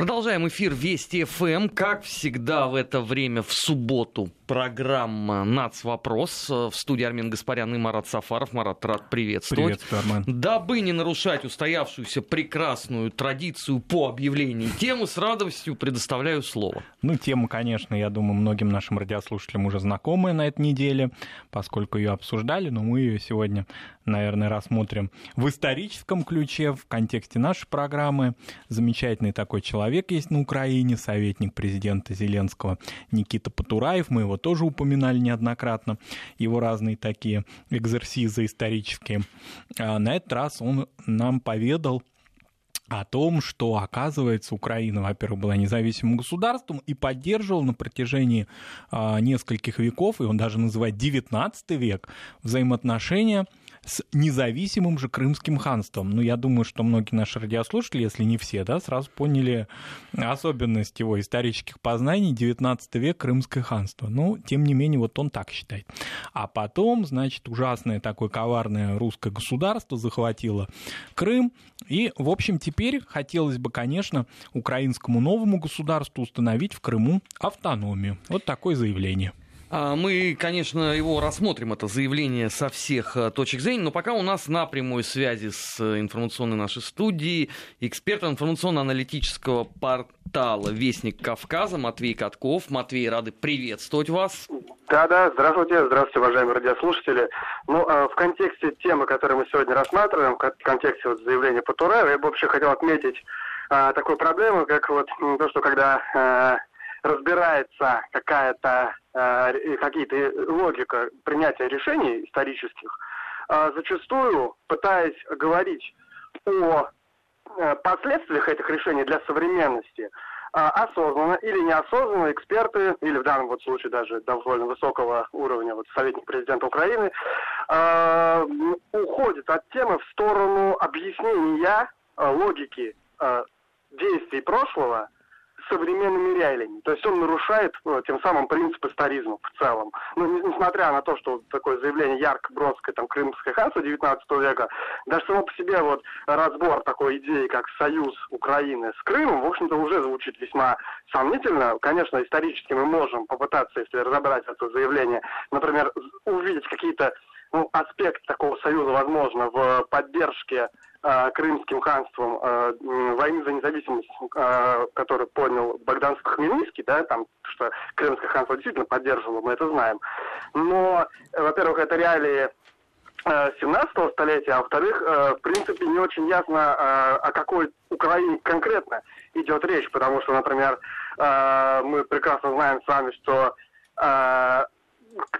Продолжаем эфир Вести ФМ. Как всегда в это время в субботу программа «Нацвопрос». В студии Армин Гаспарян и Марат Сафаров. Марат, рад приветствовать. Приветствую, Армен. Дабы не нарушать устоявшуюся прекрасную традицию по объявлению темы, с радостью предоставляю слово. Ну, тема, конечно, я думаю, многим нашим радиослушателям уже знакомая на этой неделе, поскольку ее обсуждали, но мы ее сегодня, наверное, рассмотрим в историческом ключе, в контексте нашей программы. Замечательный такой человек есть на Украине, советник президента Зеленского Никита Потураев, мы его тоже упоминали неоднократно, его разные такие экзерсизы исторические. А на этот раз он нам поведал о том, что, оказывается, Украина, во-первых, была независимым государством и поддерживала на протяжении а, нескольких веков, и он даже называет 19 век, взаимоотношения с независимым же Крымским ханством. Ну, я думаю, что многие наши радиослушатели, если не все, да, сразу поняли особенность его исторических познаний 19 век Крымское ханство. Но, тем не менее, вот он так считает. А потом, значит, ужасное такое коварное русское государство захватило Крым. И, в общем, теперь хотелось бы, конечно, украинскому новому государству установить в Крыму автономию. Вот такое заявление. А, мы, конечно, его рассмотрим, это заявление со всех э, точек зрения, но пока у нас на прямой связи с э, информационной нашей студией эксперт информационно-аналитического портала «Вестник Кавказа» Матвей Катков. Матвей, рады приветствовать вас. Да-да, здравствуйте, здравствуйте, уважаемые радиослушатели. Ну, а в контексте темы, которую мы сегодня рассматриваем, в контексте вот заявления Патураева, я бы вообще хотел отметить а, такую проблему, как вот то, что когда разбирается какая-то э, какие-то логика принятия решений исторических, э, зачастую пытаясь говорить о э, последствиях этих решений для современности, э, осознанно или неосознанно эксперты, или в данном вот случае даже довольно высокого уровня, вот советник президента Украины, э, уходит от темы в сторону объяснения э, логики э, действий прошлого – современными реалиями. То есть он нарушает ну, тем самым принцип историзма в целом. Ну, не, несмотря на то, что такое заявление ярко-броское, там, крымское ханство 19 века, даже само по себе вот разбор такой идеи, как союз Украины с Крымом, в общем-то, уже звучит весьма сомнительно. Конечно, исторически мы можем попытаться, если разобрать это заявление, например, увидеть какие-то ну, аспект такого союза, возможно, в поддержке э, Крымским ханством э, войны за независимость, э, который понял Богдан Хмельницкий, да, там, что Крымское ханство действительно поддерживало, мы это знаем. Но, во-первых, это реалии 17 столетия, а во-вторых, в принципе, не очень ясно, о какой Украине конкретно идет речь, потому что, например, мы прекрасно знаем с вами, что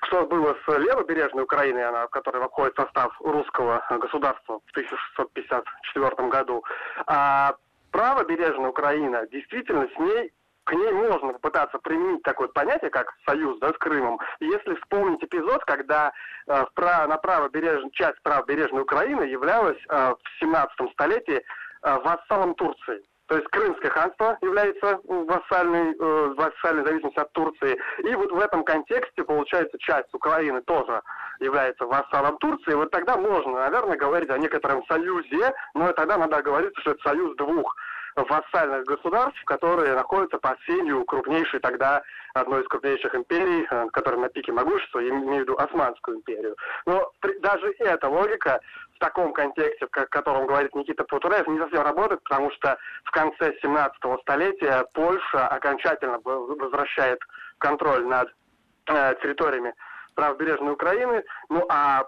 что было с левобережной Украиной, она, которая входит в состав русского государства в 1654 году, а правобережная Украина, действительно, с ней к ней можно попытаться применить такое понятие, как союз да, с Крымом. Если вспомнить эпизод, когда э, в, на правобережной, часть правобережной Украины являлась э, в 17 столетии э, вассалом Турции. То есть Крымское ханство является вассальной, э, вассальной зависимостью от Турции. И вот в этом контексте, получается, часть Украины тоже является вассалом Турции. Вот тогда можно, наверное, говорить о некотором союзе, но тогда надо говорить, что это союз двух вассальных государств, которые находятся под сенью крупнейшей тогда, одной из крупнейших империй, э, которая на пике могущества, я имею в виду Османскую империю. Но при, даже эта логика таком контексте, в котором говорит Никита Путураев, не совсем работает, потому что в конце 17 столетия Польша окончательно возвращает контроль над э, территориями правобережной Украины. Ну а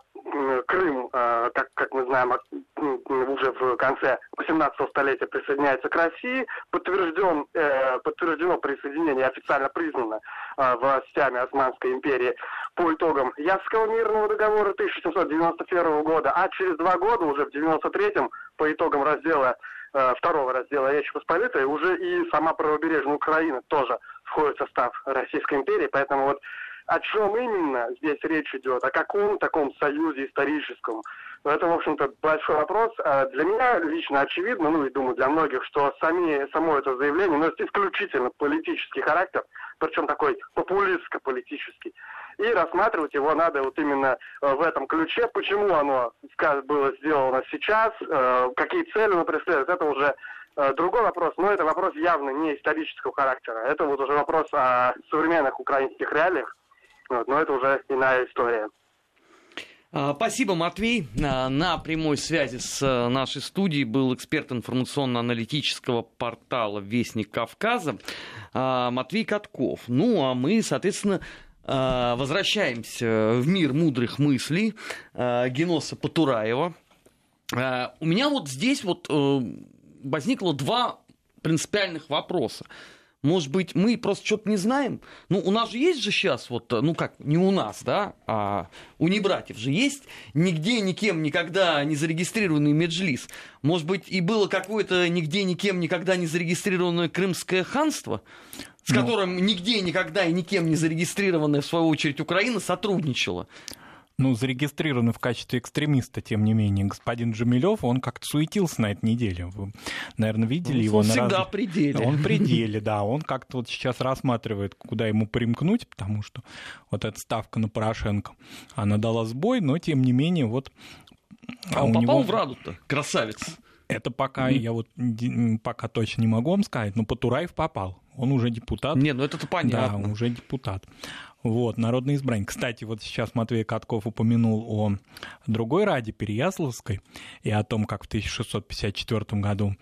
Крым, э, как, как мы знаем, уже в конце 18 столетия присоединяется к России. Подтвержден, э, подтверждено присоединение, официально признано э, властями Османской империи по итогам Ясского мирного договора 1791 года. А через два года, уже в 93-м, по итогам раздела второго раздела Речи Посполитой, уже и сама правобережная Украина тоже входит в состав Российской империи. Поэтому вот о чем именно здесь речь идет, о каком таком союзе историческом. Это, в общем-то, большой вопрос. А для меня лично очевидно, ну и думаю для многих, что сами, само это заявление носит исключительно политический характер, причем такой популистско-политический. И рассматривать его надо вот именно э, в этом ключе. Почему оно было сделано сейчас, э, какие цели оно преследует, это уже Э, другой вопрос, но это вопрос явно не исторического характера. Это вот уже вопрос о современных украинских реалиях, но это уже иная история. А, спасибо, Матвей. А, на прямой связи с нашей студией был эксперт информационно-аналитического портала «Вестник Кавказа» а, Матвей Катков. Ну, а мы, соответственно, возвращаемся в мир мудрых мыслей Геноса Потураева. У меня вот здесь вот э, возникло два принципиальных вопроса. Может быть, мы просто что-то не знаем? Ну, у нас же есть же сейчас, вот, ну как, не у нас, да, а у небратьев же есть нигде никем никогда не зарегистрированный меджлис. Может быть, и было какое-то нигде никем никогда не зарегистрированное Крымское ханство, с ну... которым нигде никогда и никем не зарегистрированная, в свою очередь, Украина сотрудничала ну, зарегистрированы в качестве экстремиста, тем не менее, господин Джамилев, он как-то суетился на этой неделе. Вы, наверное, видели он его. Он всегда раз... при деле. Он при деле, да. Он как-то вот сейчас рассматривает, куда ему примкнуть, потому что вот эта ставка на Порошенко, она дала сбой, но, тем не менее, вот... А он попал него... в Раду-то, красавец. Это пока mm. я вот пока точно не могу вам сказать, но Потураев попал. Он уже депутат. Нет, ну это-то понятно. Да, уже депутат. Вот, народный избранник. Кстати, вот сейчас Матвей Катков упомянул о другой Раде Переяславской и о том, как в 1654 году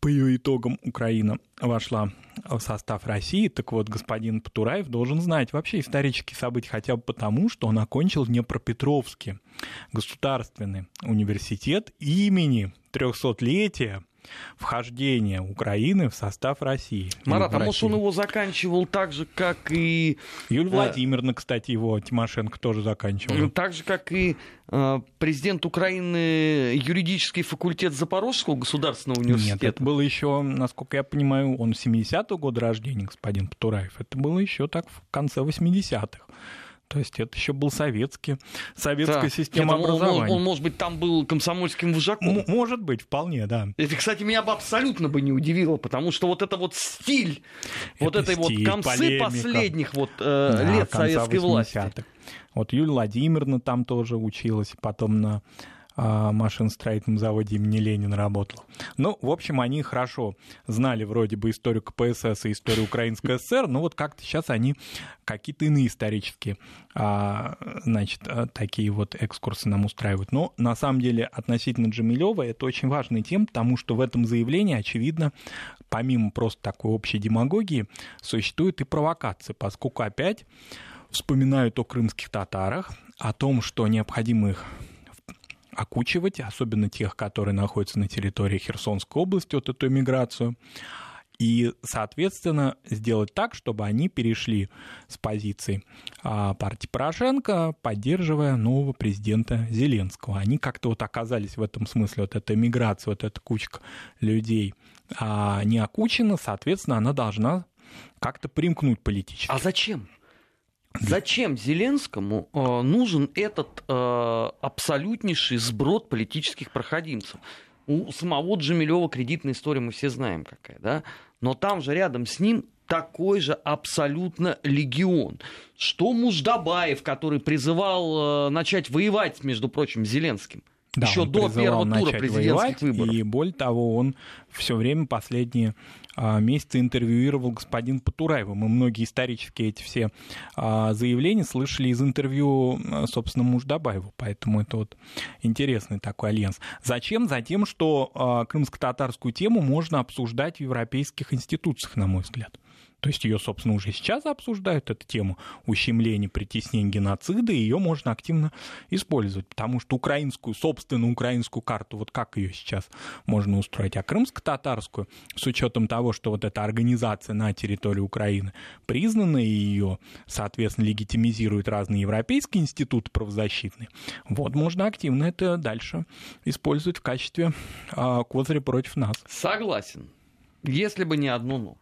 по ее итогам Украина вошла в состав России. Так вот, господин Патураев должен знать вообще исторические события хотя бы потому, что он окончил Днепропетровский государственный университет имени 300-летия вхождения Украины в состав России. Марат, а может он его заканчивал так же, как и... Юлия э, Владимировна, кстати, его Тимошенко тоже заканчивала. Так же, как и э, президент Украины юридический факультет Запорожского государственного университета. Нет, это было еще, насколько я понимаю, он 70-го года рождения, господин Патураев. Это было еще так в конце 80-х. То есть это еще был советский, советская да. система Нет, образования. Он, он, может быть, там был комсомольским вожаком. М- может быть, вполне, да. Это, кстати, меня бы абсолютно бы не удивило, потому что вот это вот стиль, это вот этой стиль, вот концы полемика. последних вот э, да, лет советской 80-х. власти. Вот Юлия Владимировна там тоже училась, потом на машиностроительном заводе имени Ленина работал. Ну, в общем, они хорошо знали вроде бы историю КПСС и историю Украинской ССР, но вот как-то сейчас они какие-то иные исторические, а, значит, а, такие вот экскурсы нам устраивают. Но на самом деле относительно Джамилева это очень важная тема, потому что в этом заявлении, очевидно, помимо просто такой общей демагогии, существует и провокация, поскольку опять вспоминают о крымских татарах, о том, что необходимо их окучивать, особенно тех, которые находятся на территории Херсонской области, вот эту миграцию, и, соответственно, сделать так, чтобы они перешли с позиции а, партии Порошенко, поддерживая нового президента Зеленского. Они как-то вот оказались в этом смысле, вот эта миграция, вот эта кучка людей а, не окучена, соответственно, она должна как-то примкнуть политически. А зачем? Зачем Зеленскому э, нужен этот э, абсолютнейший сброд политических проходимцев? У самого Джамилева кредитная история, мы все знаем какая, да? Но там же рядом с ним такой же абсолютно легион. Что Муждабаев, который призывал э, начать воевать, между прочим, Зеленским. Да, еще до первого тура президентских выборов. И более того, он все время последние а, месяцы интервьюировал господин Потураева. Мы многие исторические эти все а, заявления слышали из интервью, а, собственно, Муждабаева. Поэтому это вот интересный такой альянс. Зачем? Затем, что крымско-татарскую тему можно обсуждать в европейских институциях, на мой взгляд. То есть ее, собственно, уже сейчас обсуждают, эту тему ущемления, притеснения, геноцида, и ее можно активно использовать, потому что украинскую, собственно, украинскую карту, вот как ее сейчас можно устроить, а крымско-татарскую, с учетом того, что вот эта организация на территории Украины признана, и ее, соответственно, легитимизируют разные европейские институты правозащитные, вот можно активно это дальше использовать в качестве а, козыря против нас. Согласен. Если бы не одно «но».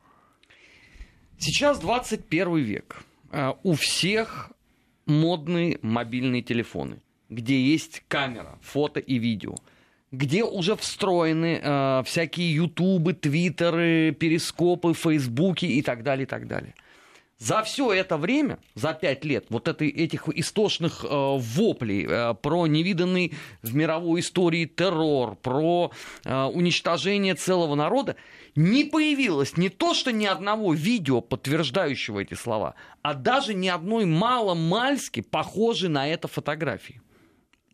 Сейчас 21 век. Э, у всех модные мобильные телефоны, где есть камера, фото и видео, где уже встроены э, всякие ютубы, твиттеры, перископы, фейсбуки и так далее, и так далее. За все это время, за пять лет, вот этой, этих истошных э, воплей э, про невиданный в мировой истории террор, про э, уничтожение целого народа, не появилось не то, что ни одного видео, подтверждающего эти слова, а даже ни одной мало-мальски похожей на это фотографии.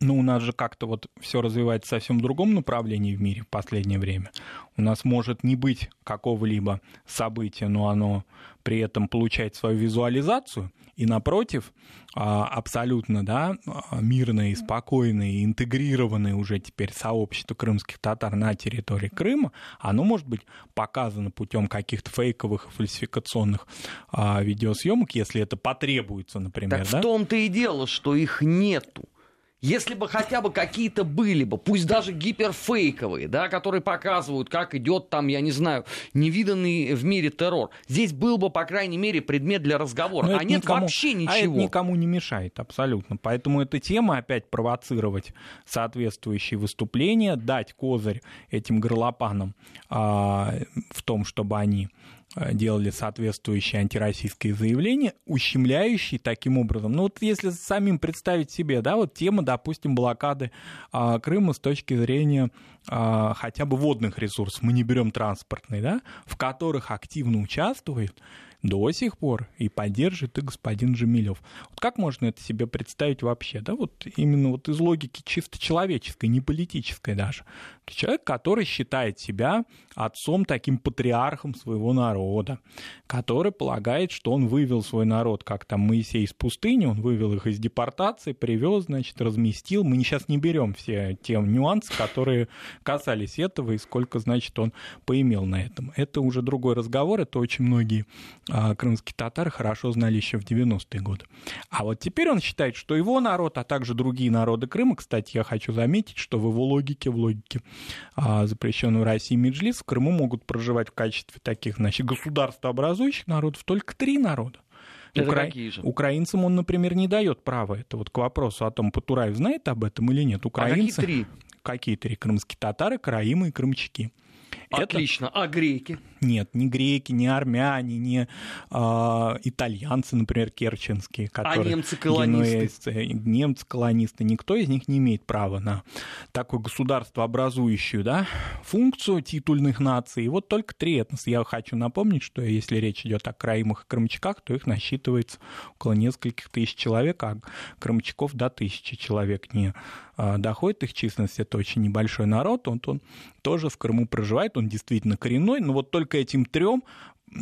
Ну, у нас же как-то вот все развивается совсем в другом направлении в мире в последнее время. У нас может не быть какого-либо события, но оно при этом получает свою визуализацию, и напротив, а, абсолютно да, мирное и спокойное, и интегрированное уже теперь сообщество крымских татар на территории Крыма, оно может быть показано путем каких-то фейковых фальсификационных а, видеосъемок, если это потребуется, например. Так да? в том-то и дело, что их нету. Если бы хотя бы какие-то были бы, пусть даже гиперфейковые, да, которые показывают, как идет там, я не знаю, невиданный в мире террор, здесь был бы, по крайней мере, предмет для разговора. Но а нет никому, вообще ничего. А это никому не мешает, абсолютно. Поэтому эта тема опять провоцировать соответствующие выступления, дать козырь этим горлопанам а, в том, чтобы они делали соответствующие антироссийские заявления, ущемляющие таким образом. Ну вот если самим представить себе, да, вот тема, допустим, блокады а, Крыма с точки зрения а, хотя бы водных ресурсов, мы не берем транспортные, да, в которых активно участвует до сих пор и поддержит и господин Джамилев. Вот как можно это себе представить вообще, да, вот именно вот из логики чисто человеческой, не политической даже. Человек, который считает себя отцом, таким патриархом своего народа, который полагает, что он вывел свой народ, как там Моисей из пустыни, он вывел их из депортации, привез, значит, разместил. Мы сейчас не берем все те нюансы, которые касались этого и сколько, значит, он поимел на этом. Это уже другой разговор, это очень многие крымские татары хорошо знали еще в 90-е годы. А вот теперь он считает, что его народ, а также другие народы Крыма, кстати, я хочу заметить, что в его логике, в логике а, запрещенного России Меджлис, в Крыму могут проживать в качестве таких, значит, государствообразующих народов только три народа. Это Укра... какие же? Украинцам он, например, не дает права. Это вот к вопросу о том, Патураев знает об этом или нет. Украинцы... А какие три? Какие три? Крымские татары, караимы и крымчаки. Отлично. Это... А греки? Нет, ни греки, ни армяне, ни э, итальянцы, например, керченские, а которые... А немцы-колонисты? Немцы-колонисты. Никто из них не имеет права на такое государство образующую да, функцию титульных наций. И вот только три этноса. Я хочу напомнить, что если речь идет о краимах и крымчаках, то их насчитывается около нескольких тысяч человек, а крымчаков до тысячи человек не а, доходит их численность. Это очень небольшой народ, он, он тоже в Крыму проживает, он действительно коренной, но вот только этим трем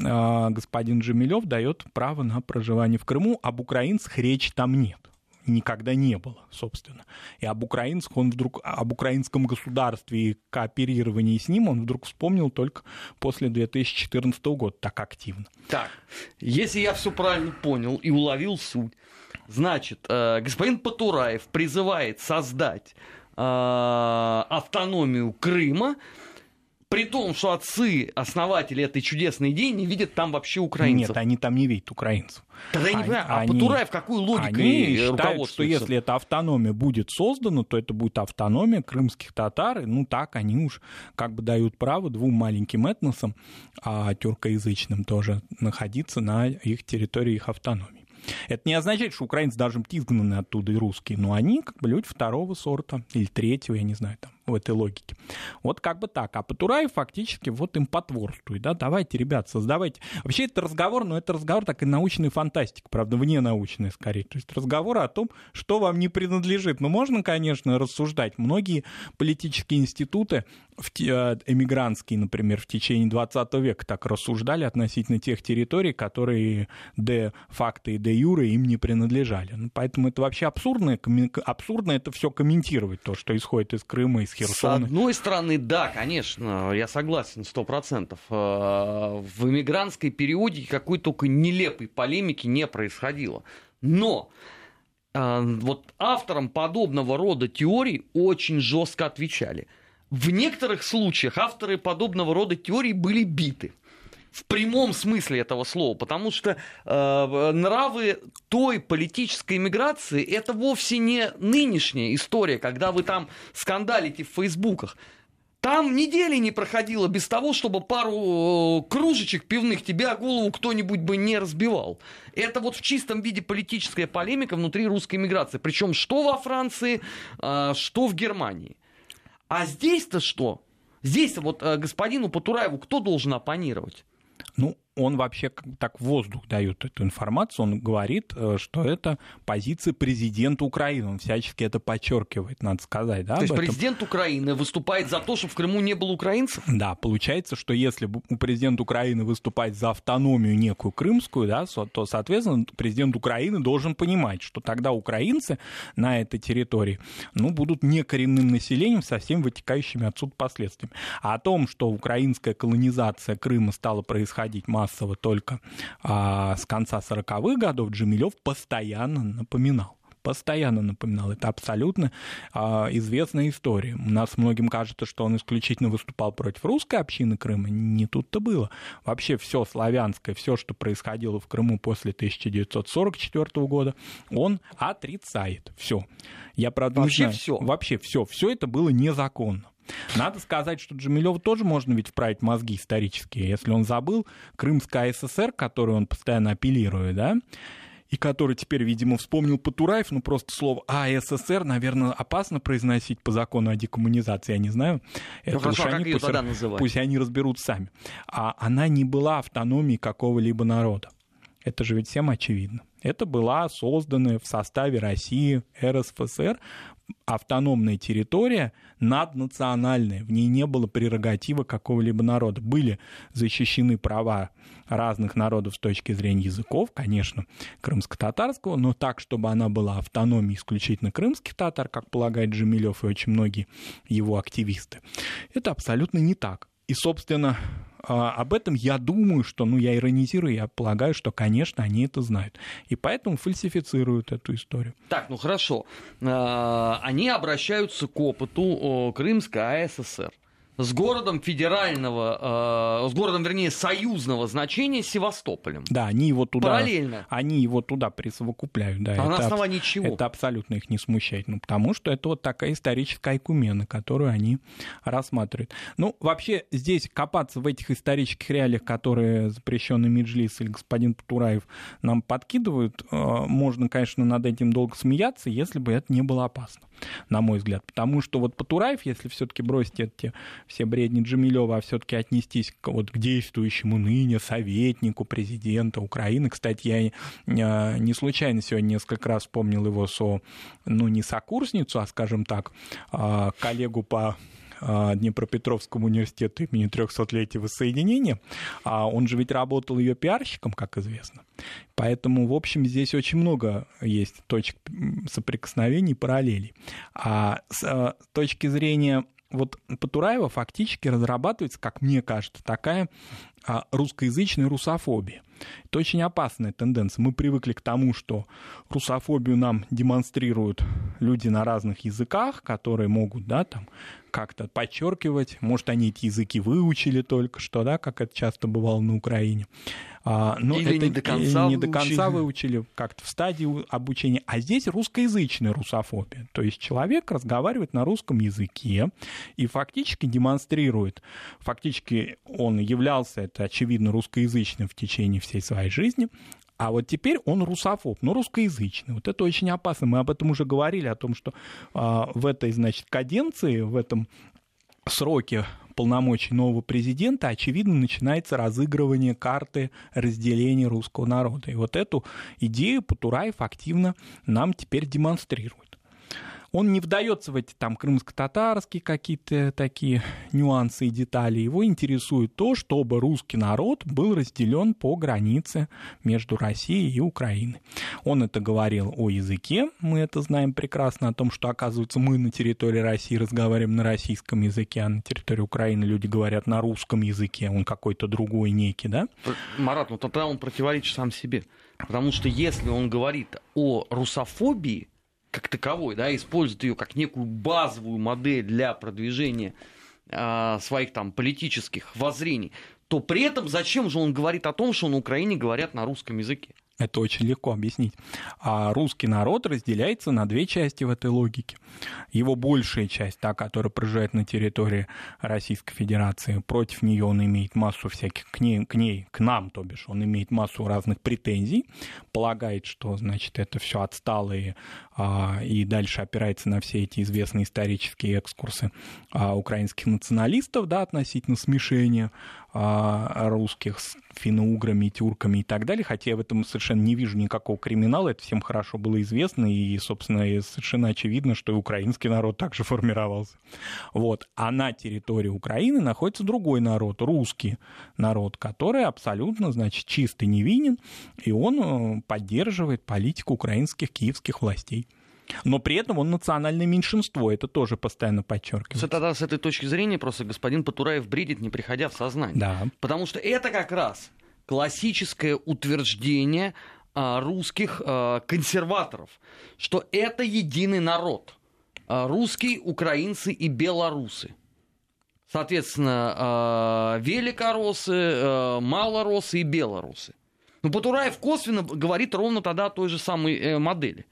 а, господин Джемилев дает право на проживание в Крыму, об украинцах речи там нет никогда не было, собственно. И об украинцах он вдруг, об украинском государстве и кооперировании с ним он вдруг вспомнил только после 2014 года так активно. Так, если я все правильно понял и уловил суть, значит, э, господин Потураев призывает создать э, автономию Крыма, при том, что отцы, основатели этой чудесной идеи не видят там вообще украинцев. Нет, они там не видят украинцев. Тогда я не понимаю, а они, Потураев какую логику Они считают, что если эта автономия будет создана, то это будет автономия крымских татар. И, ну так, они уж как бы дают право двум маленьким этносам, а тюркоязычным тоже, находиться на их территории их автономии. Это не означает, что украинцы даже изгнаны оттуда и русские, но они как бы люди второго сорта или третьего, я не знаю, там, в этой логике. Вот как бы так. А Патураев фактически вот им потворствует, да, давайте, ребят, создавайте. Вообще это разговор, но это разговор такой научной фантастики, правда, вне научной скорее. То есть разговор о том, что вам не принадлежит. Ну, можно, конечно, рассуждать. Многие политические институты э, эмигрантские, например, в течение 20 века так рассуждали относительно тех территорий, которые де факто и де юре им не принадлежали. Ну, поэтому это вообще абсурдно, абсурдно это все комментировать, то, что исходит из Крыма, из Херсона. С одной стороны, да, конечно, я согласен, сто процентов. Э, в эмигрантской периодике какой только нелепой полемики не происходило. Но э, вот авторам подобного рода теорий очень жестко отвечали. В некоторых случаях авторы подобного рода теорий были биты в прямом смысле этого слова, потому что э, нравы той политической миграции это вовсе не нынешняя история, когда вы там скандалите в фейсбуках. Там недели не проходило без того, чтобы пару э, кружечек пивных тебя голову кто-нибудь бы не разбивал. Это вот в чистом виде политическая полемика внутри русской миграции. Причем что во Франции, э, что в Германии. А здесь-то что? Здесь вот э, господину Потураеву кто должен оппонировать? Ну, он вообще так воздух дает эту информацию, он говорит, э, что это позиция президента Украины, он всячески это подчеркивает, надо сказать. Да, то есть президент Украины выступает за то, чтобы в Крыму не было украинцев? Да, получается, что если президент Украины выступает за автономию некую крымскую, да, то, соответственно, президент Украины должен понимать, что тогда украинцы на этой территории ну, будут некоренным населением со всеми вытекающими отсюда последствиями. А о том, что украинская колонизация Крыма стала происходить массово только а, с конца 40-х годов, Джемилев постоянно напоминал постоянно напоминал. Это абсолютно а, известная история. У нас многим кажется, что он исключительно выступал против русской общины Крыма. Не тут-то было. Вообще все славянское, все, что происходило в Крыму после 1944 года, он отрицает. Все. Я, правда, Вообще знаю. все. Вообще все. Все это было незаконно. Надо сказать, что Джамилеву тоже можно ведь вправить мозги исторические. Если он забыл Крымская ССР, которую он постоянно апеллирует, да, и который теперь, видимо, вспомнил Потураев, ну просто слово АССР, наверное, опасно произносить по закону о декоммунизации, я не знаю. Это ну, хорошо, а они, пусть, тогда пусть они разберут сами. А она не была автономией какого-либо народа. Это же ведь всем очевидно. Это была созданная в составе России РСФСР автономная территория наднациональная, в ней не было прерогатива какого-либо народа. Были защищены права разных народов с точки зрения языков, конечно, крымско-татарского, но так, чтобы она была автономией исключительно крымских татар, как полагает Джемилев и очень многие его активисты. Это абсолютно не так. И, собственно, об этом я думаю, что, ну, я иронизирую, я полагаю, что, конечно, они это знают. И поэтому фальсифицируют эту историю. Так, ну хорошо. А, они обращаются к опыту Крымской АССР с городом федерального, э, с городом, вернее, союзного значения Севастополем. Да, они его туда... Параллельно. Они его туда присовокупляют, да. А это на основании аб... чего? Это абсолютно их не смущает. Ну, потому что это вот такая историческая айкумена, которую они рассматривают. Ну, вообще, здесь копаться в этих исторических реалиях, которые запрещенный Меджлис или господин Патураев нам подкидывают, э, можно, конечно, над этим долго смеяться, если бы это не было опасно, на мой взгляд. Потому что вот Патураев, если все-таки бросить эти все бредни Джамилева, а все-таки отнестись к, вот, к действующему ныне советнику президента Украины. Кстати, я а, не случайно сегодня несколько раз вспомнил его со, ну, не сокурсницу, а, скажем так, а, коллегу по а, Днепропетровскому университету имени 300-летия воссоединения, а он же ведь работал ее пиарщиком, как известно. Поэтому, в общем, здесь очень много есть точек соприкосновений, параллелей. А с точки зрения вот Потураева фактически разрабатывается, как мне кажется, такая русскоязычная русофобия. Это очень опасная тенденция. Мы привыкли к тому, что русофобию нам демонстрируют люди на разных языках, которые могут, да, там, как-то подчеркивать. Может, они эти языки выучили только что, да, как это часто бывало на Украине. А, но Или это не до конца, не до конца выучили, как-то в стадии обучения. А здесь русскоязычная русофобия. То есть человек разговаривает на русском языке и фактически демонстрирует, фактически он являлся, это очевидно, русскоязычным в течение всей своей жизни, а вот теперь он русофоб, но русскоязычный. Вот это очень опасно. Мы об этом уже говорили, о том, что а, в этой, значит, каденции, в этом сроке полномочий нового президента, очевидно, начинается разыгрывание карты разделения русского народа. И вот эту идею Потураев активно нам теперь демонстрирует. Он не вдается в эти там крымско-татарские какие-то такие нюансы и детали. Его интересует то, чтобы русский народ был разделен по границе между Россией и Украиной. Он это говорил о языке, мы это знаем прекрасно, о том, что, оказывается, мы на территории России разговариваем на российском языке, а на территории Украины люди говорят на русском языке, он какой-то другой некий, да? Марат, ну тогда он противоречит сам себе. Потому что если он говорит о русофобии, как таковой, да, использует ее как некую базовую модель для продвижения э, своих там политических воззрений, то при этом зачем же он говорит о том, что на Украине говорят на русском языке? Это очень легко объяснить. А русский народ разделяется на две части в этой логике. Его большая часть, та, которая проживает на территории Российской Федерации, против нее он имеет массу всяких, к ней, к, ней, к нам, то бишь, он имеет массу разных претензий, полагает, что, значит, это все отсталые и дальше опирается на все эти известные исторические экскурсы а, украинских националистов, да, относительно смешения а, русских с финно-уграми, тюрками и так далее, хотя я в этом совершенно не вижу никакого криминала, это всем хорошо было известно, и, собственно, совершенно очевидно, что и украинский народ также формировался. Вот. А на территории Украины находится другой народ, русский народ, который абсолютно, значит, чистый невинен, и он э, поддерживает политику украинских киевских властей. Но при этом он национальное меньшинство, это тоже постоянно подчеркивается. Тогда с этой точки зрения просто господин Патураев бредит, не приходя в сознание. Да. Потому что это как раз классическое утверждение а, русских а, консерваторов, что это единый народ. А, русские, украинцы и белорусы. Соответственно, великоросы, малоросы и белорусы. Но Патураев косвенно говорит ровно тогда о той же самой э, модели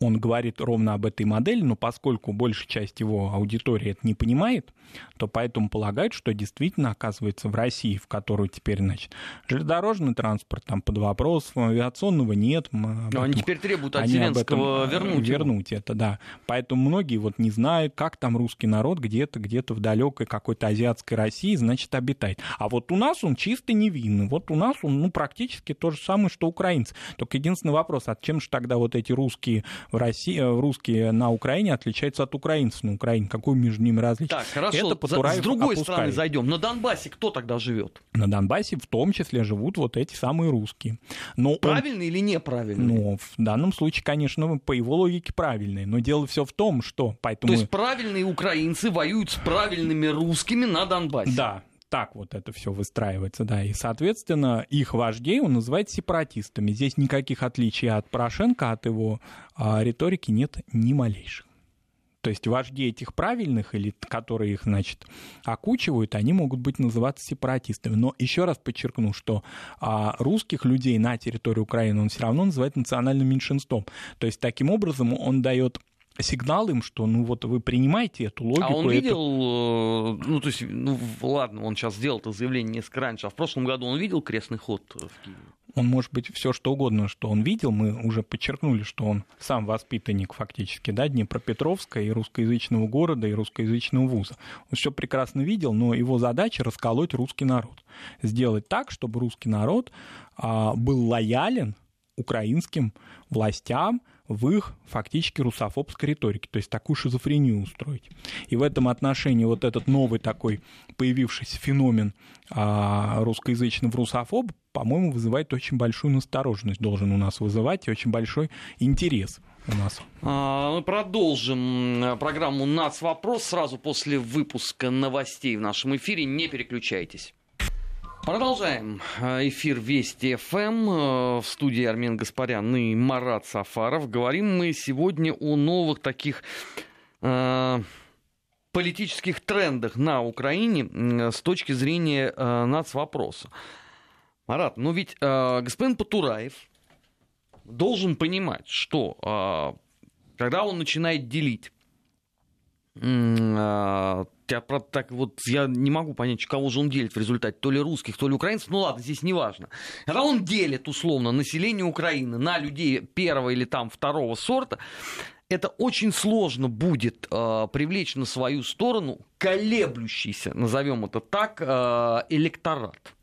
он говорит ровно об этой модели, но поскольку большая часть его аудитории это не понимает, то поэтому полагают, что действительно оказывается в России, в которую теперь, значит, железнодорожный транспорт там под вопросом, авиационного нет. Но этом, они теперь требуют от Зеленского э, вернуть, вернуть это, да. Поэтому многие вот не знают, как там русский народ где-то, где-то в далекой какой-то азиатской России, значит, обитает. А вот у нас он чисто невинный. Вот у нас он, ну, практически то же самое, что украинцы. Только единственный вопрос, а чем же тогда вот эти русские в России, э, русские на Украине отличаются от украинцев на Украине? Какое между ними различие? Так, хорошо, Это с другой опускает. стороны зайдем. На Донбассе кто тогда живет? На Донбассе в том числе живут вот эти самые русские. Но правильные он... или неправильные? Ну, в данном случае, конечно, по его логике правильные. Но дело все в том, что... Поэтому... То есть правильные украинцы воюют с правильными русскими на Донбассе? Да, так вот это все выстраивается, да. И, соответственно, их вождей он называет сепаратистами. Здесь никаких отличий от Порошенко, от его а, риторики нет ни малейших. То есть вожди этих правильных, или которые их, значит, окучивают, они могут быть называться сепаратистами. Но еще раз подчеркну, что а, русских людей на территории Украины он все равно называет национальным меньшинством. То есть таким образом он дает сигнал им, что ну вот вы принимаете эту логику. А он видел, это... ну то есть, ну ладно, он сейчас сделал это заявление несколько раньше, а в прошлом году он видел крестный ход в Киеве? Он может быть все что угодно, что он видел. Мы уже подчеркнули, что он сам воспитанник фактически, да, Днепропетровска и русскоязычного города, и русскоязычного вуза. Он все прекрасно видел, но его задача расколоть русский народ. Сделать так, чтобы русский народ а, был лоялен украинским властям, в их фактически русофобской риторике, то есть такую шизофрению устроить. И в этом отношении вот этот новый такой появившийся феномен а, русскоязычного русофоба, по-моему, вызывает очень большую настороженность, должен у нас вызывать, и очень большой интерес у нас. А, мы продолжим программу «Нац. Вопрос» сразу после выпуска новостей в нашем эфире. Не переключайтесь. Продолжаем эфир Вести ФМ. Э, в студии Армен Гаспарян и Марат Сафаров. Говорим мы сегодня о новых таких э, политических трендах на Украине э, с точки зрения э, нацвопроса. Марат, ну ведь э, господин Патураев должен понимать, что э, когда он начинает делить я, правда, так вот, я не могу понять, кого же он делит в результате, то ли русских, то ли украинцев, ну ладно, здесь не важно. Когда он делит, условно, население Украины на людей первого или там второго сорта, это очень сложно будет э, привлечь на свою сторону колеблющийся, назовем это так, э, электорат.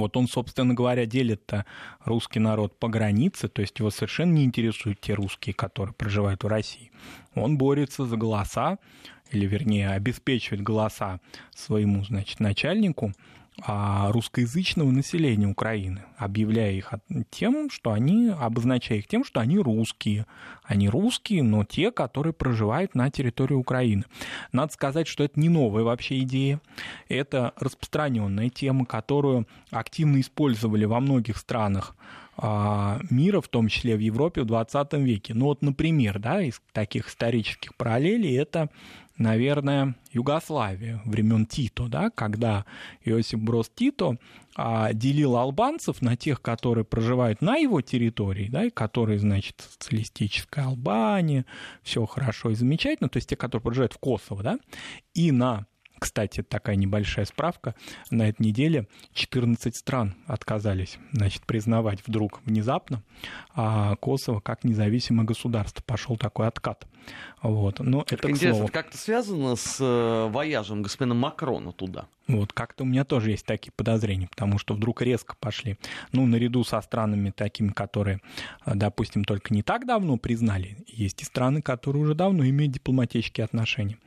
Вот он, собственно говоря, делит русский народ по границе, то есть его совершенно не интересуют те русские, которые проживают в России. Он борется за голоса или вернее обеспечивать голоса своему, значит, начальнику русскоязычного населения Украины, объявляя их тем, что они, обозначая их тем, что они русские. Они русские, но те, которые проживают на территории Украины. Надо сказать, что это не новая вообще идея. Это распространенная тема, которую активно использовали во многих странах а, мира, в том числе в Европе в 20 веке. Ну вот, например, да, из таких исторических параллелей это наверное, Югославия времен Тито, да, когда Иосиф Брос Тито а, делил албанцев на тех, которые проживают на его территории, да, и которые, значит, социалистическая Албания, все хорошо и замечательно, то есть те, которые проживают в Косово, да, и на кстати, такая небольшая справка. На этой неделе 14 стран отказались значит, признавать вдруг внезапно а Косово как независимое государство. Пошел такой откат. Вот. Но это, это интересно, это как-то связано с э, вояжем господина Макрона туда? Вот как-то у меня тоже есть такие подозрения, потому что вдруг резко пошли. Ну, наряду со странами такими, которые, э, допустим, только не так давно признали, есть и страны, которые уже давно имеют дипломатические отношения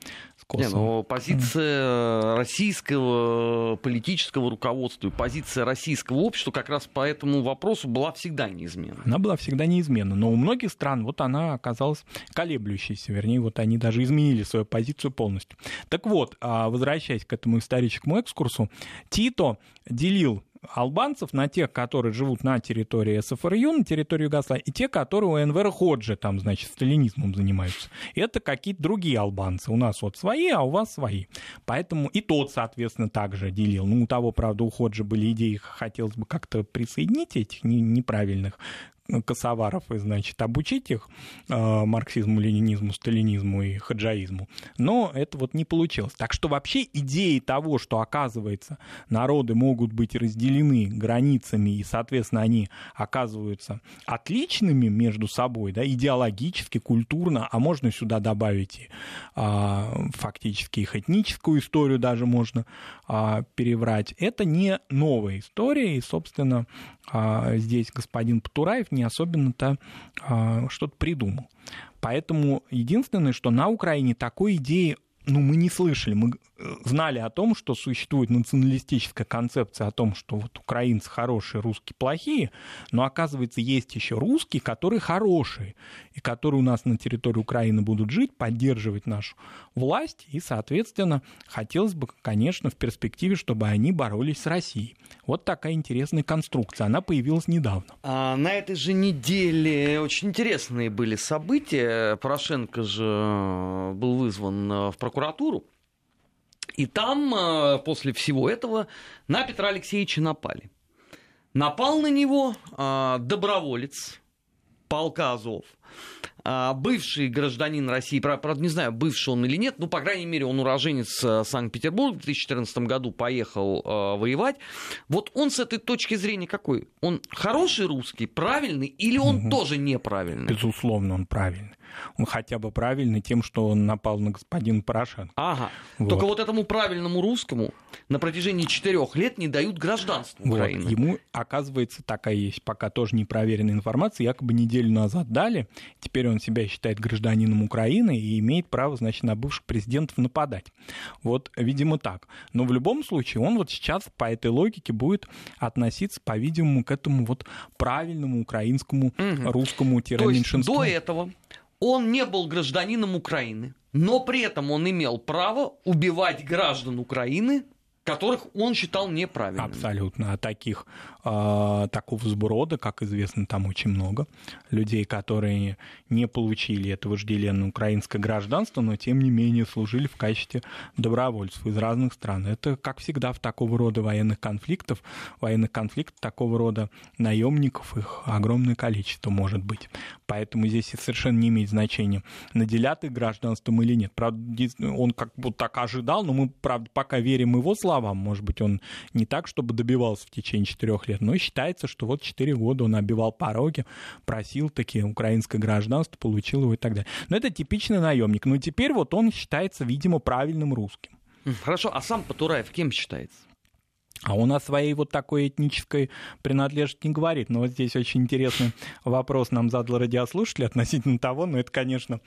Косово. Не, ну, позиция российского политического руководства позиция российского общества как раз по этому вопросу была всегда неизменна. Она была всегда неизменна, но у многих стран вот она оказалась колеблющейся, вернее, вот они даже изменили свою позицию полностью. Так вот, а, возвращаясь к этому историческому экскурсу, Тито делил албанцев на тех, которые живут на территории СФРЮ, на территории Югославии, и те, которые у Энвера Ходжи там, значит, сталинизмом занимаются. Это какие-то другие албанцы. У нас вот свои, а у вас свои. Поэтому и тот, соответственно, также делил. Ну, у того, правда, у Ходжи были идеи, хотелось бы как-то присоединить этих неправильных косоваров и, значит, обучить их э, марксизму, ленинизму, сталинизму и хаджаизму. Но это вот не получилось. Так что вообще идеи того, что, оказывается, народы могут быть разделены границами, и, соответственно, они оказываются отличными между собой, да, идеологически, культурно, а можно сюда добавить и а, фактически их этническую историю даже можно а, переврать. Это не новая история, и, собственно, здесь господин Патураев не особенно-то а, что-то придумал. Поэтому единственное, что на Украине такой идеи ну, мы не слышали, мы знали о том, что существует националистическая концепция о том, что вот украинцы хорошие, русские плохие, но оказывается есть еще русские, которые хорошие, и которые у нас на территории Украины будут жить, поддерживать нашу власть, и, соответственно, хотелось бы, конечно, в перспективе, чтобы они боролись с Россией. Вот такая интересная конструкция, она появилась недавно. А на этой же неделе очень интересные были события. Порошенко же был вызван в прокуратуру прокуратуру. И там, э, после всего этого, на Петра Алексеевича напали. Напал на него э, доброволец полка Азов, э, бывший гражданин России, правда, не знаю, бывший он или нет, ну, по крайней мере, он уроженец Санкт-Петербурга, в 2014 году поехал воевать. Вот он с этой точки зрения какой? Он хороший русский, правильный, или он угу. тоже неправильный? Безусловно, он правильный он хотя бы правильный тем, что он напал на господина Порошенко. Ага. Вот. Только вот этому правильному русскому на протяжении четырех лет не дают гражданство Украины. Вот. Ему, оказывается, такая есть пока тоже непроверенная информация, якобы неделю назад дали. Теперь он себя считает гражданином Украины и имеет право, значит, на бывших президентов нападать. Вот, видимо, так. Но в любом случае он вот сейчас по этой логике будет относиться, по-видимому, к этому вот правильному украинскому угу. русскому меньшинству. То есть до этого он не был гражданином Украины, но при этом он имел право убивать граждан Украины которых он считал неправильными. Абсолютно. А таких, э, такого сброда, как известно, там очень много. Людей, которые не получили это вожделенное украинское гражданство, но тем не менее служили в качестве добровольцев из разных стран. Это, как всегда, в такого рода военных конфликтов, военных конфликтов такого рода наемников, их огромное количество может быть. Поэтому здесь совершенно не имеет значения, наделят их гражданством или нет. Правда, он как будто так ожидал, но мы, правда, пока верим его словам, словам. Может быть, он не так, чтобы добивался в течение четырех лет, но считается, что вот четыре года он обивал пороги, просил такие украинское гражданство, получил его и так далее. Но это типичный наемник. Но теперь вот он считается, видимо, правильным русским. Хорошо, а сам Патураев кем считается? А он о своей вот такой этнической принадлежности не говорит. Но вот здесь очень интересный вопрос нам задал радиослушатель относительно того, но это, конечно,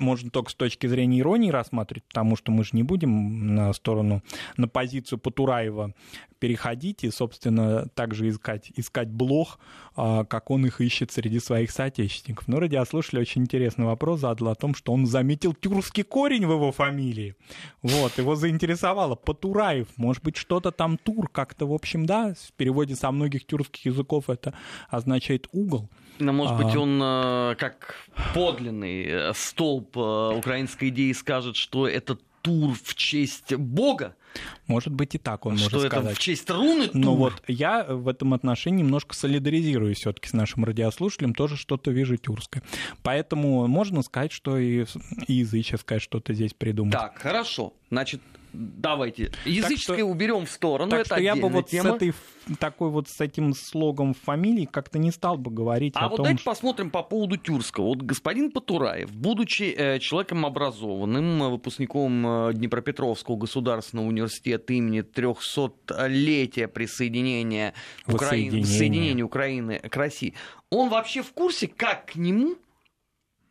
можно только с точки зрения иронии рассматривать, потому что мы же не будем на сторону, на позицию Потураева переходить и, собственно, также искать, искать блог, а, как он их ищет среди своих соотечественников. Но радиослушатель очень интересный вопрос задал о том, что он заметил тюркский корень в его фамилии. Вот, его заинтересовало. Потураев, может быть, что-то там тур, как-то, в общем, да, в переводе со многих тюркских языков это означает угол. Но, может быть, он э, как подлинный э, столб э, украинской идеи скажет, что это тур в честь Бога? Может быть и так он что может сказать. это в честь руны тур? Но вот я в этом отношении немножко солидаризируюсь все-таки с нашим радиослушателем, тоже что-то вижу тюркское. Поэтому можно сказать, что и, и языческое что-то здесь придумать. Так, хорошо. Значит, давайте. Языческое что, уберем в сторону. Так это что я бы вот тема. с этой такой вот с этим слогом фамилии как-то не стал бы говорить а о вот том, давайте что... посмотрим по поводу Тюркского. Вот господин Потураев, будучи э, человеком образованным, э, выпускником э, Днепропетровского государственного университета имени 300-летия присоединения Украины, Украины к России, он вообще в курсе, как к нему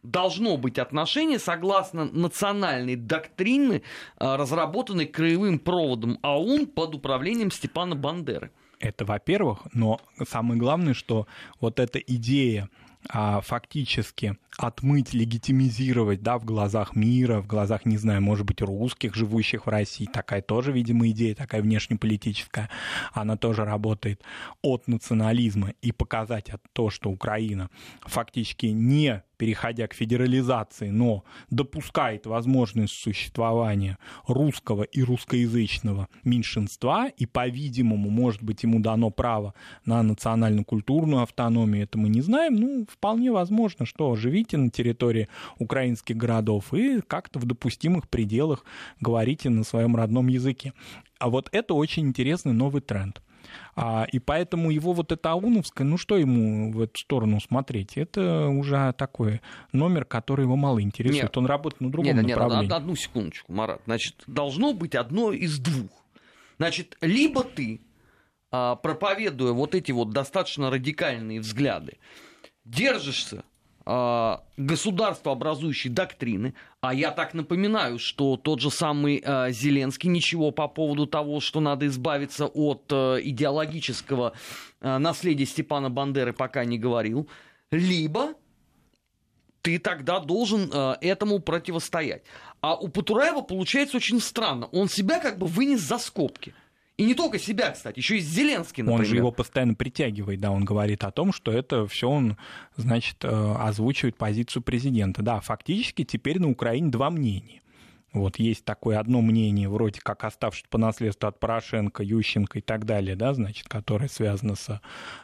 должно быть отношение согласно национальной доктрины, а, разработанной краевым проводом АУН под управлением Степана Бандеры. Это, во-первых, но самое главное, что вот эта идея а, фактически отмыть, легитимизировать, да, в глазах мира, в глазах, не знаю, может быть, русских, живущих в России, такая тоже, видимо, идея, такая внешнеполитическая, она тоже работает от национализма и показать то, что Украина фактически не переходя к федерализации, но допускает возможность существования русского и русскоязычного меньшинства, и, по-видимому, может быть, ему дано право на национально-культурную автономию, это мы не знаем, ну, вполне возможно, что живите на территории украинских городов и как-то в допустимых пределах говорите на своем родном языке. А вот это очень интересный новый тренд. А, и поэтому его вот это Ауновское, ну что ему в эту сторону смотреть? Это уже такой номер, который его мало интересует. Нет. Он работает на другом нет, направлении. Нет, одну секундочку, Марат. Значит, должно быть одно из двух. Значит, либо ты, а, проповедуя вот эти вот достаточно радикальные взгляды, держишься государствообразующей доктрины, а я так напоминаю, что тот же самый а, Зеленский ничего по поводу того, что надо избавиться от а, идеологического наследия Степана Бандеры пока не говорил, либо ты тогда должен этому противостоять. А у Патураева получается очень странно. Он себя как бы вынес за скобки. И не только себя, кстати, еще и Зеленский, например. Он же его постоянно притягивает, да, он говорит о том, что это все он, значит, э, озвучивает позицию президента. Да, фактически теперь на Украине два мнения. Вот есть такое одно мнение, вроде как оставшееся по наследству от Порошенко, Ющенко и так далее, да, значит, которое связано с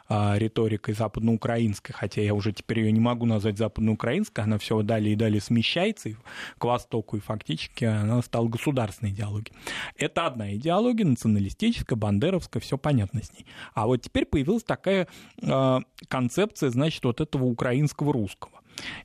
а, риторикой западноукраинской, хотя я уже теперь ее не могу назвать западноукраинской, она все далее и далее смещается к востоку, и фактически она стала государственной идеологией. Это одна идеология, националистическая, бандеровская, все понятно с ней. А вот теперь появилась такая а, концепция, значит, вот этого украинского русского.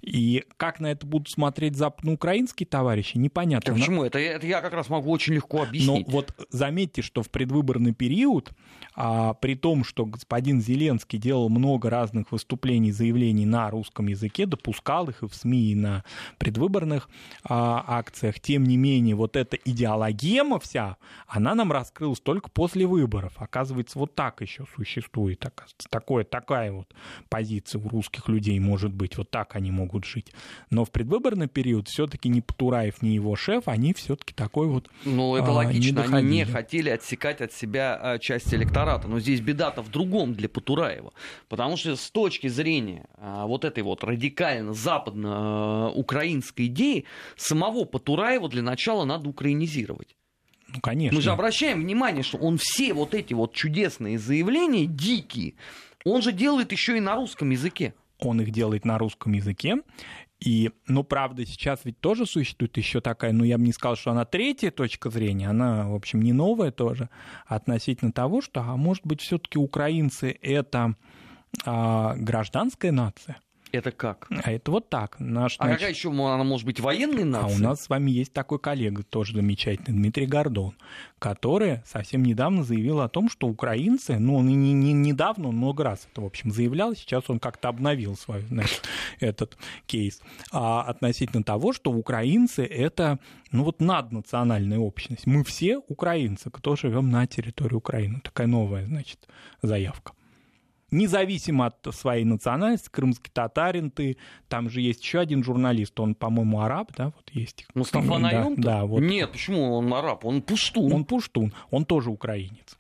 И как на это будут смотреть западноукраинские товарищи, непонятно. Так почему? Это, это я как раз могу очень легко объяснить. Но вот заметьте, что в предвыборный период, а, при том, что господин Зеленский делал много разных выступлений, заявлений на русском языке, допускал их и в СМИ, и на предвыборных а, акциях, тем не менее, вот эта идеологема вся, она нам раскрылась только после выборов. Оказывается, вот так еще существует, оказывается, такое, такая вот позиция у русских людей может быть, вот так они могут жить. Но в предвыборный период все-таки ни Патураев, ни его шеф, они все-таки такой вот. Ну, это а, логично. Не они не хотели отсекать от себя а, часть электората. Но здесь беда-то в другом для Патураева. Потому что с точки зрения а, вот этой вот радикально западно-украинской идеи, самого Патураева для начала надо украинизировать. Ну, конечно. Мы же обращаем внимание, что он все вот эти вот чудесные заявления, дикие, он же делает еще и на русском языке он их делает на русском языке. И, ну, правда, сейчас ведь тоже существует еще такая, ну, я бы не сказал, что она третья точка зрения, она, в общем, не новая тоже, относительно того, что, а может быть, все-таки украинцы это а, гражданская нация. Это как? А это вот так. Наш, а значит... какая еще она может быть военной нацией? А у нас с вами есть такой коллега, тоже замечательный, Дмитрий Гордон, который совсем недавно заявил о том, что украинцы, ну, он не, не недавно, он много раз это, в общем, заявлял, сейчас он как-то обновил свой, значит, этот кейс, а, относительно того, что украинцы — это, ну, вот наднациональная общность. Мы все украинцы, кто живем на территории Украины. Такая новая, значит, заявка независимо от своей национальности, крымский татарин ты, там же есть еще один журналист, он, по-моему, араб, да, вот есть. Мустафа Наем? Да, да, вот. Нет, почему он араб? Он пуштун. Он пуштун, он тоже украинец.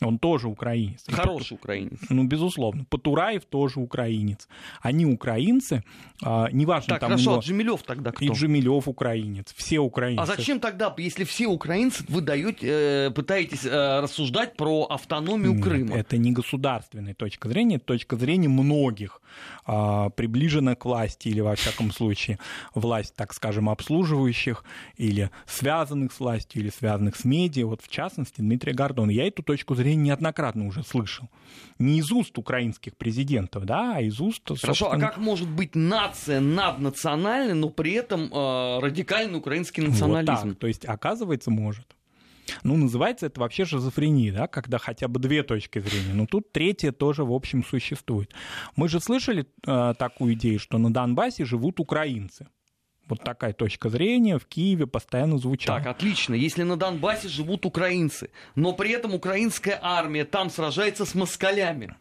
Он тоже украинец. Хороший украинец. Ну, безусловно. Потураев тоже украинец. Они украинцы, а, неважно так, там хорошо, него... а Джемилев тогда кто? И Джемилев украинец. Все украинцы. А зачем тогда, если все украинцы, вы даете, э, пытаетесь э, рассуждать про автономию Нет, Крыма? Это не государственная точка зрения, это точка зрения многих, э, приближенных к власти или, во всяком случае, власть, так скажем, обслуживающих или связанных с властью, или связанных с медиа. Вот, в частности, Дмитрий Гордон. Я эту точку зрения зрения неоднократно уже слышал. Не из уст украинских президентов, да, а из уст... Собственно... Хорошо, а как может быть нация наднациональной, но при этом э, радикальный украинский национализм? Вот так. То есть, оказывается, может. Ну, называется это вообще шизофрения, да, когда хотя бы две точки зрения. Но тут третья тоже, в общем, существует. Мы же слышали э, такую идею, что на Донбассе живут украинцы. Вот такая точка зрения в Киеве постоянно звучала. Так, отлично. Если на Донбассе живут украинцы, но при этом украинская армия там сражается с москалями,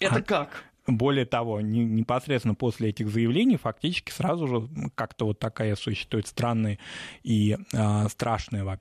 это а, как? Более того, не, непосредственно после этих заявлений фактически сразу же как-то вот такая существует странная и э, страшная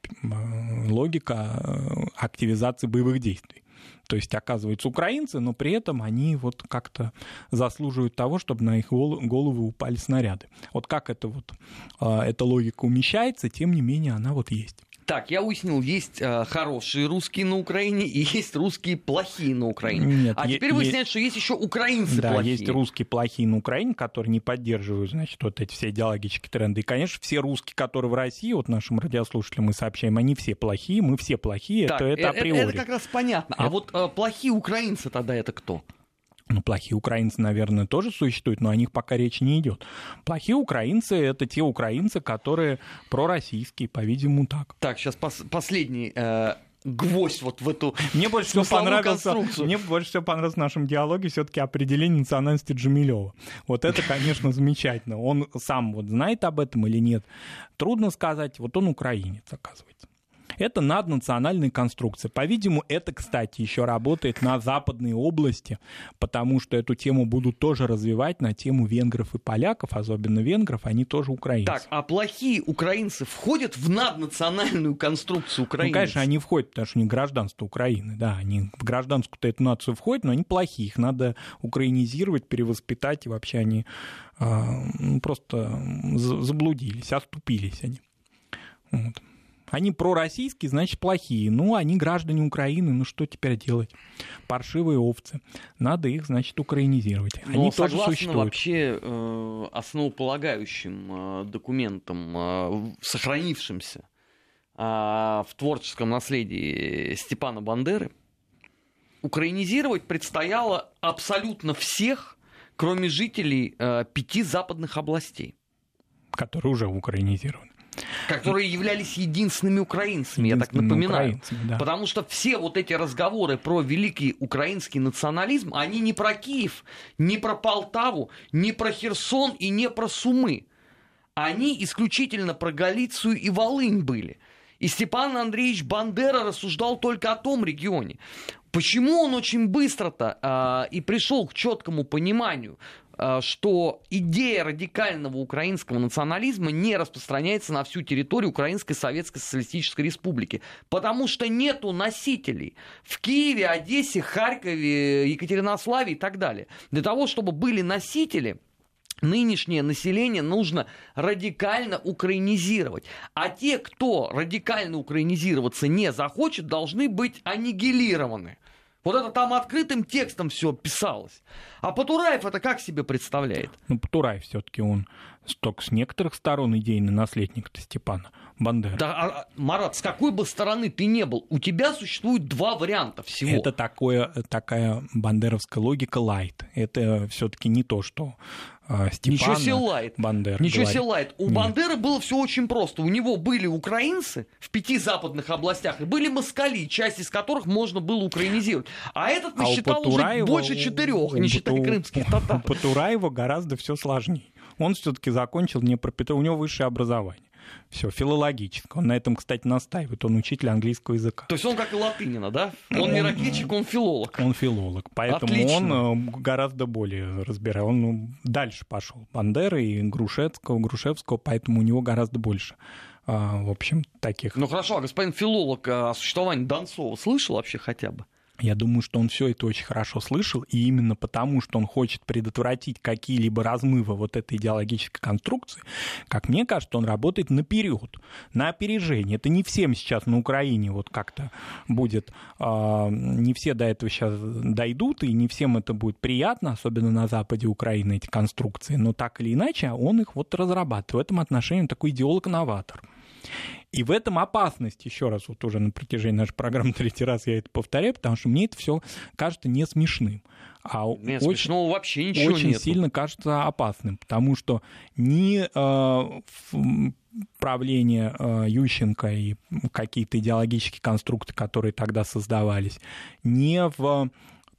логика активизации боевых действий. То есть, оказывается, украинцы, но при этом они вот как-то заслуживают того, чтобы на их головы упали снаряды. Вот как это вот, а, эта логика умещается, тем не менее она вот есть. Так, я выяснил, есть э, хорошие русские на Украине и есть русские плохие на Украине. Нет, а теперь выясняется, что есть еще украинцы да, плохие. есть русские плохие на Украине, которые не поддерживают, значит, вот эти все идеологические тренды. И, конечно, все русские, которые в России, вот нашим радиослушателям мы сообщаем, они все плохие, мы все плохие, так, это, это э, априори. Это, это как раз понятно. А, а вот э, плохие украинцы тогда это кто? Ну, плохие украинцы, наверное, тоже существуют, но о них пока речь не идет. Плохие украинцы — это те украинцы, которые пророссийские, по-видимому, так. Так, сейчас пос- последний э, гвоздь вот в эту мне больше всего понравился Мне больше всего понравилось в нашем диалоге все-таки определение национальности Джамилева. Вот это, конечно, замечательно. Он сам вот знает об этом или нет, трудно сказать. Вот он украинец, оказывается. Это наднациональная конструкция. По-видимому, это, кстати, еще работает на западной области, потому что эту тему будут тоже развивать на тему венгров и поляков, особенно венгров, они тоже украинцы. Так, а плохие украинцы входят в наднациональную конструкцию Украины? Ну, конечно, они входят, потому что они гражданство Украины, да, они в гражданскую-то эту нацию входят, но они плохие, их надо украинизировать, перевоспитать, и вообще они э, просто заблудились, оступились они. Вот. Они пророссийские, значит, плохие. Ну, они граждане Украины, ну что теперь делать? Паршивые овцы. Надо их, значит, украинизировать. Они Но тоже существуют. вообще э, основополагающим э, документом, э, сохранившимся э, в творческом наследии Степана Бандеры, украинизировать предстояло абсолютно всех, кроме жителей э, пяти западных областей. Которые уже украинизированы которые являлись единственными украинцами, я так напоминаю. Да. Потому что все вот эти разговоры про великий украинский национализм, они не про Киев, не про Полтаву, не про Херсон и не про Сумы. Они исключительно про Галицию и Волынь были. И Степан Андреевич Бандера рассуждал только о том регионе. Почему он очень быстро-то э, и пришел к четкому пониманию, что идея радикального украинского национализма не распространяется на всю территорию Украинской Советской Социалистической Республики, потому что нету носителей в Киеве, Одессе, Харькове, Екатеринославе и так далее. Для того, чтобы были носители, нынешнее население нужно радикально украинизировать. А те, кто радикально украинизироваться не захочет, должны быть аннигилированы. Вот это там открытым текстом все писалось. А Потураев это как себе представляет? Ну, Потураев все-таки он только с некоторых сторон идейный наследник Степана Бандеры. Да, а, а, Марат, с какой бы стороны ты не был, у тебя существует два варианта всего. Это такое, такая бандеровская логика лайт. Это все-таки не то, что э, Степан Ничего себе лайт. Бандер Ничего говорит. себе лайт. У Нет. Бандеры было все очень просто. У него были украинцы в пяти западных областях, и были москали, часть из которых можно было украинизировать. А этот А у насчитал уже Потураева- больше четырех, у не считая крымских У татар. Потураева гораздо все сложнее. Он все-таки закончил не пропитал, у него высшее образование. Все, филологическое. Он на этом, кстати, настаивает. Он учитель английского языка. То есть он как и Латынина, да? Он не ракетчик, он филолог. Он филолог, поэтому Отлично. он э, гораздо более разбирает. Он ну, дальше пошел. Бандеры и Грушевского, Грушевского, поэтому у него гораздо больше, а, в общем, таких. Ну хорошо, а господин филолог а, о существовании Донцова слышал вообще хотя бы? Я думаю, что он все это очень хорошо слышал, и именно потому, что он хочет предотвратить какие-либо размывы вот этой идеологической конструкции, как мне кажется, он работает наперед, на опережение. Это не всем сейчас на Украине вот как-то будет, а, не все до этого сейчас дойдут, и не всем это будет приятно, особенно на западе Украины эти конструкции, но так или иначе он их вот разрабатывает. В этом отношении он такой идеолог-новатор. И в этом опасность, еще раз, вот уже на протяжении нашей программы третий раз я это повторяю, потому что мне это все кажется не смешным. А Нет, очень, смешного вообще ничего очень нет. сильно кажется опасным, потому что ни э, в- правление э, Ющенко и какие-то идеологические конструкты, которые тогда создавались, не в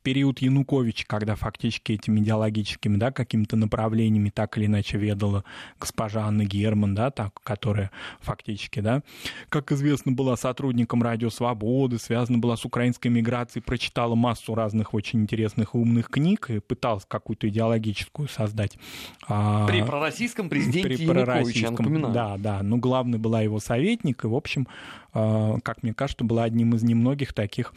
период Януковича, когда фактически этими идеологическими да, какими-то направлениями так или иначе ведала госпожа Анна Герман, да, так, которая фактически, да, как известно, была сотрудником Радио Свободы, связана была с украинской миграцией, прочитала массу разных очень интересных и умных книг и пыталась какую-то идеологическую создать. а, При пророссийском президенте при пророссийском, напоминаю. Да, да. Но главный была его советник, и, в общем, э, как мне кажется, была одним из немногих таких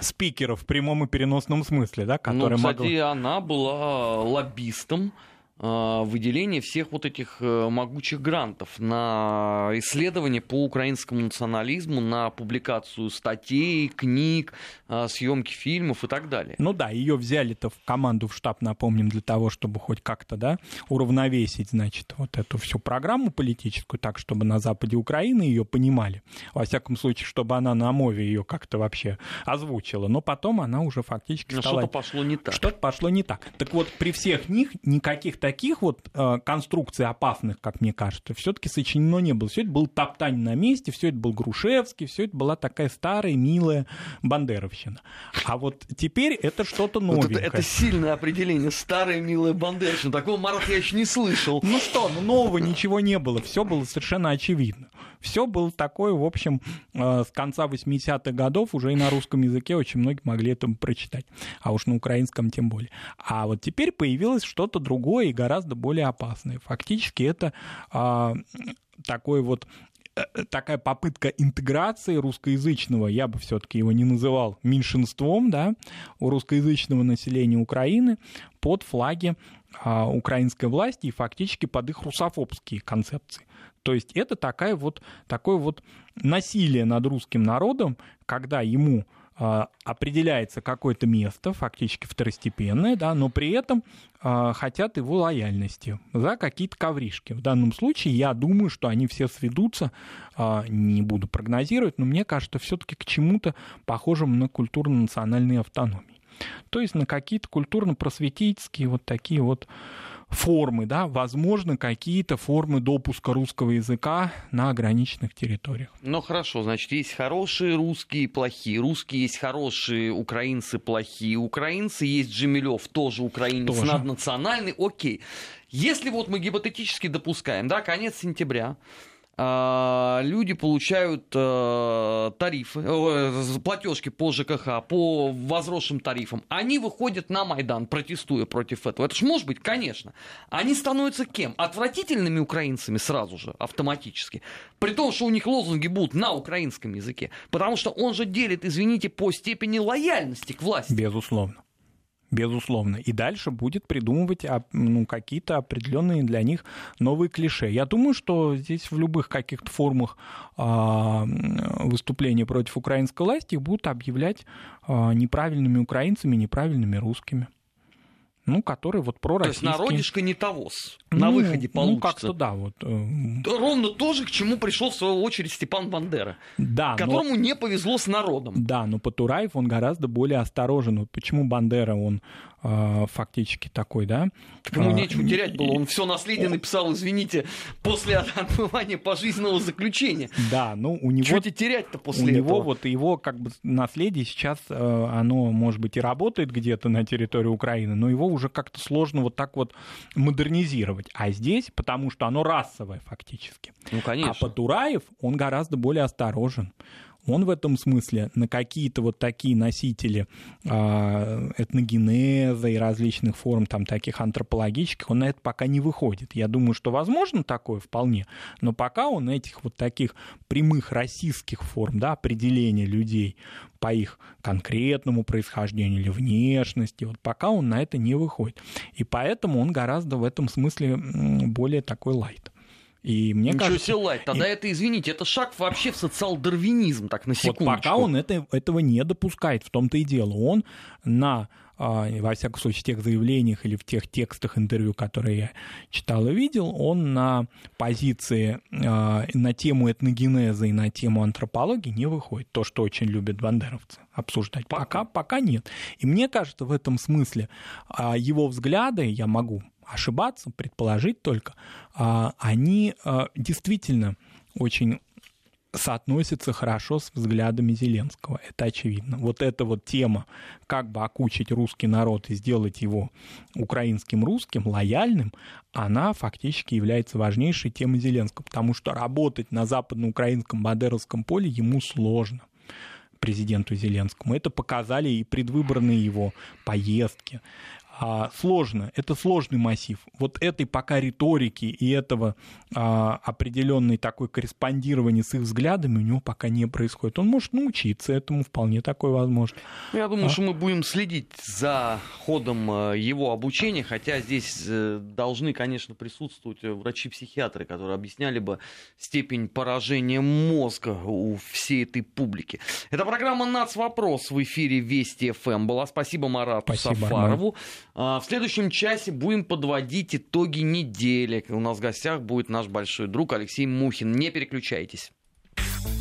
спикеров в прямом и переносном смысле, да, Ну, который кстати, она была лоббистом а, выделения всех вот этих э, могучих грантов на исследования по украинскому национализму, на публикацию статей, книг, а, съемки фильмов и так далее. Ну да, ее взяли-то в команду в штаб, напомним, для того, чтобы хоть как-то, да, уравновесить, значит, вот эту всю программу политическую, так, чтобы на западе Украины ее понимали. Во всяком случае, чтобы она на мове ее как-то вообще озвучила. Но потом она уже фактически Но стала... что-то пошло не так. Что-то пошло не так. Так вот, при всех них никаких таких вот э, конструкций опасных, как мне кажется, все-таки сочинено не было. Все это был топтань на месте, все это был Грушевский, все это была такая старая, милая бандеровщина. А вот теперь это что-то Вот новенькое. это, это сильное определение. Старая милая бандерщина. Такого, Марат, я еще не слышал. Ну что, ну нового ничего не было, все было совершенно очевидно. Все было такое, в общем, э, с конца 80-х годов уже и на русском языке очень многие могли это прочитать, а уж на украинском тем более. А вот теперь появилось что-то другое и гораздо более опасное. Фактически это а, такой вот э, такая попытка интеграции русскоязычного, я бы все-таки его не называл меньшинством, да, у русскоязычного населения Украины под флаги а, украинской власти и фактически под их русофобские концепции. То есть это такая вот, такое вот насилие над русским народом, когда ему а, определяется какое-то место, фактически второстепенное, да, но при этом а, хотят его лояльности за какие-то ковришки. В данном случае я думаю, что они все сведутся, а, не буду прогнозировать, но мне кажется, все-таки к чему-то похожему на культурно-национальные автономии. То есть на какие-то культурно-просветительские вот такие вот формы, да, возможно, какие-то формы допуска русского языка на ограниченных территориях. Ну хорошо, значит, есть хорошие русские плохие. Русские есть хорошие, украинцы плохие. Украинцы есть Джемилев, тоже украинец, Тоже. наднациональный. Окей. Если вот мы гипотетически допускаем, да, конец сентября, люди получают э, тарифы, э, платежки по ЖКХ, по возросшим тарифам, они выходят на Майдан, протестуя против этого. Это ж может быть, конечно. Они становятся кем? Отвратительными украинцами сразу же, автоматически. При том, что у них лозунги будут на украинском языке. Потому что он же делит, извините, по степени лояльности к власти. Безусловно. Безусловно. И дальше будет придумывать ну, какие-то определенные для них новые клише. Я думаю, что здесь в любых каких-то формах а, выступления против украинской власти будут объявлять а, неправильными украинцами, неправильными русскими ну, который вот пророссийский. То есть народишко не тогос. На ну, выходе получится. Ну, как-то да. Вот. Э, Ровно то же, к чему пришел в свою очередь Степан Бандера. Да, которому но... не повезло с народом. Да, но Потураев, он гораздо более осторожен. Вот почему Бандера, он фактически такой, да? Так ему а, нечего терять было. Он все наследие написал, извините, после отбывания пожизненного заключения. Да, ну у него... Тебе терять-то после у этого? него вот его как бы наследие сейчас, э, оно, может быть, и работает где-то на территории Украины, но его уже как-то сложно вот так вот модернизировать. А здесь, потому что оно расовое фактически. Ну, конечно. А Потураев, он гораздо более осторожен он в этом смысле на какие-то вот такие носители э, этногенеза и различных форм там таких антропологических, он на это пока не выходит. Я думаю, что возможно такое вполне, но пока он этих вот таких прямых российских форм, да, определения людей по их конкретному происхождению или внешности, вот пока он на это не выходит. И поэтому он гораздо в этом смысле более такой лайт. И мне Ничего кажется... себе лайт. Тогда и... это, извините, это шаг вообще в социал-дарвинизм, так, на секундочку. Вот пока он это, этого не допускает, в том-то и дело. Он на а, во всяком случае, в тех заявлениях или в тех текстах интервью, которые я читал и видел, он на позиции, а, на тему этногенеза и на тему антропологии не выходит. То, что очень любят бандеровцы обсуждать. Пока, пока нет. И мне кажется, в этом смысле а, его взгляды, я могу ошибаться, предположить только, а, они а, действительно очень соотносятся хорошо с взглядами Зеленского. Это очевидно. Вот эта вот тема, как бы окучить русский народ и сделать его украинским русским, лояльным, она фактически является важнейшей темой Зеленского, потому что работать на западноукраинском бандеровском поле ему сложно президенту Зеленскому. Это показали и предвыборные его поездки а, сложно, это сложный массив. Вот этой пока риторики и этого а, определенной такой корреспондирования с их взглядами у него пока не происходит. Он может научиться этому, вполне такое возможно. Ну, я думаю, а? что мы будем следить за ходом э, его обучения, хотя здесь э, должны, конечно, присутствовать врачи-психиатры, которые объясняли бы степень поражения мозга у всей этой публики. Это программа «Нацвопрос» в эфире Вести ФМ была. Спасибо Марату Спасибо, Сафарову. Арман. А, в следующем часе будем подводить итоги недели. У нас в гостях будет наш большой друг Алексей Мухин. Не переключайтесь.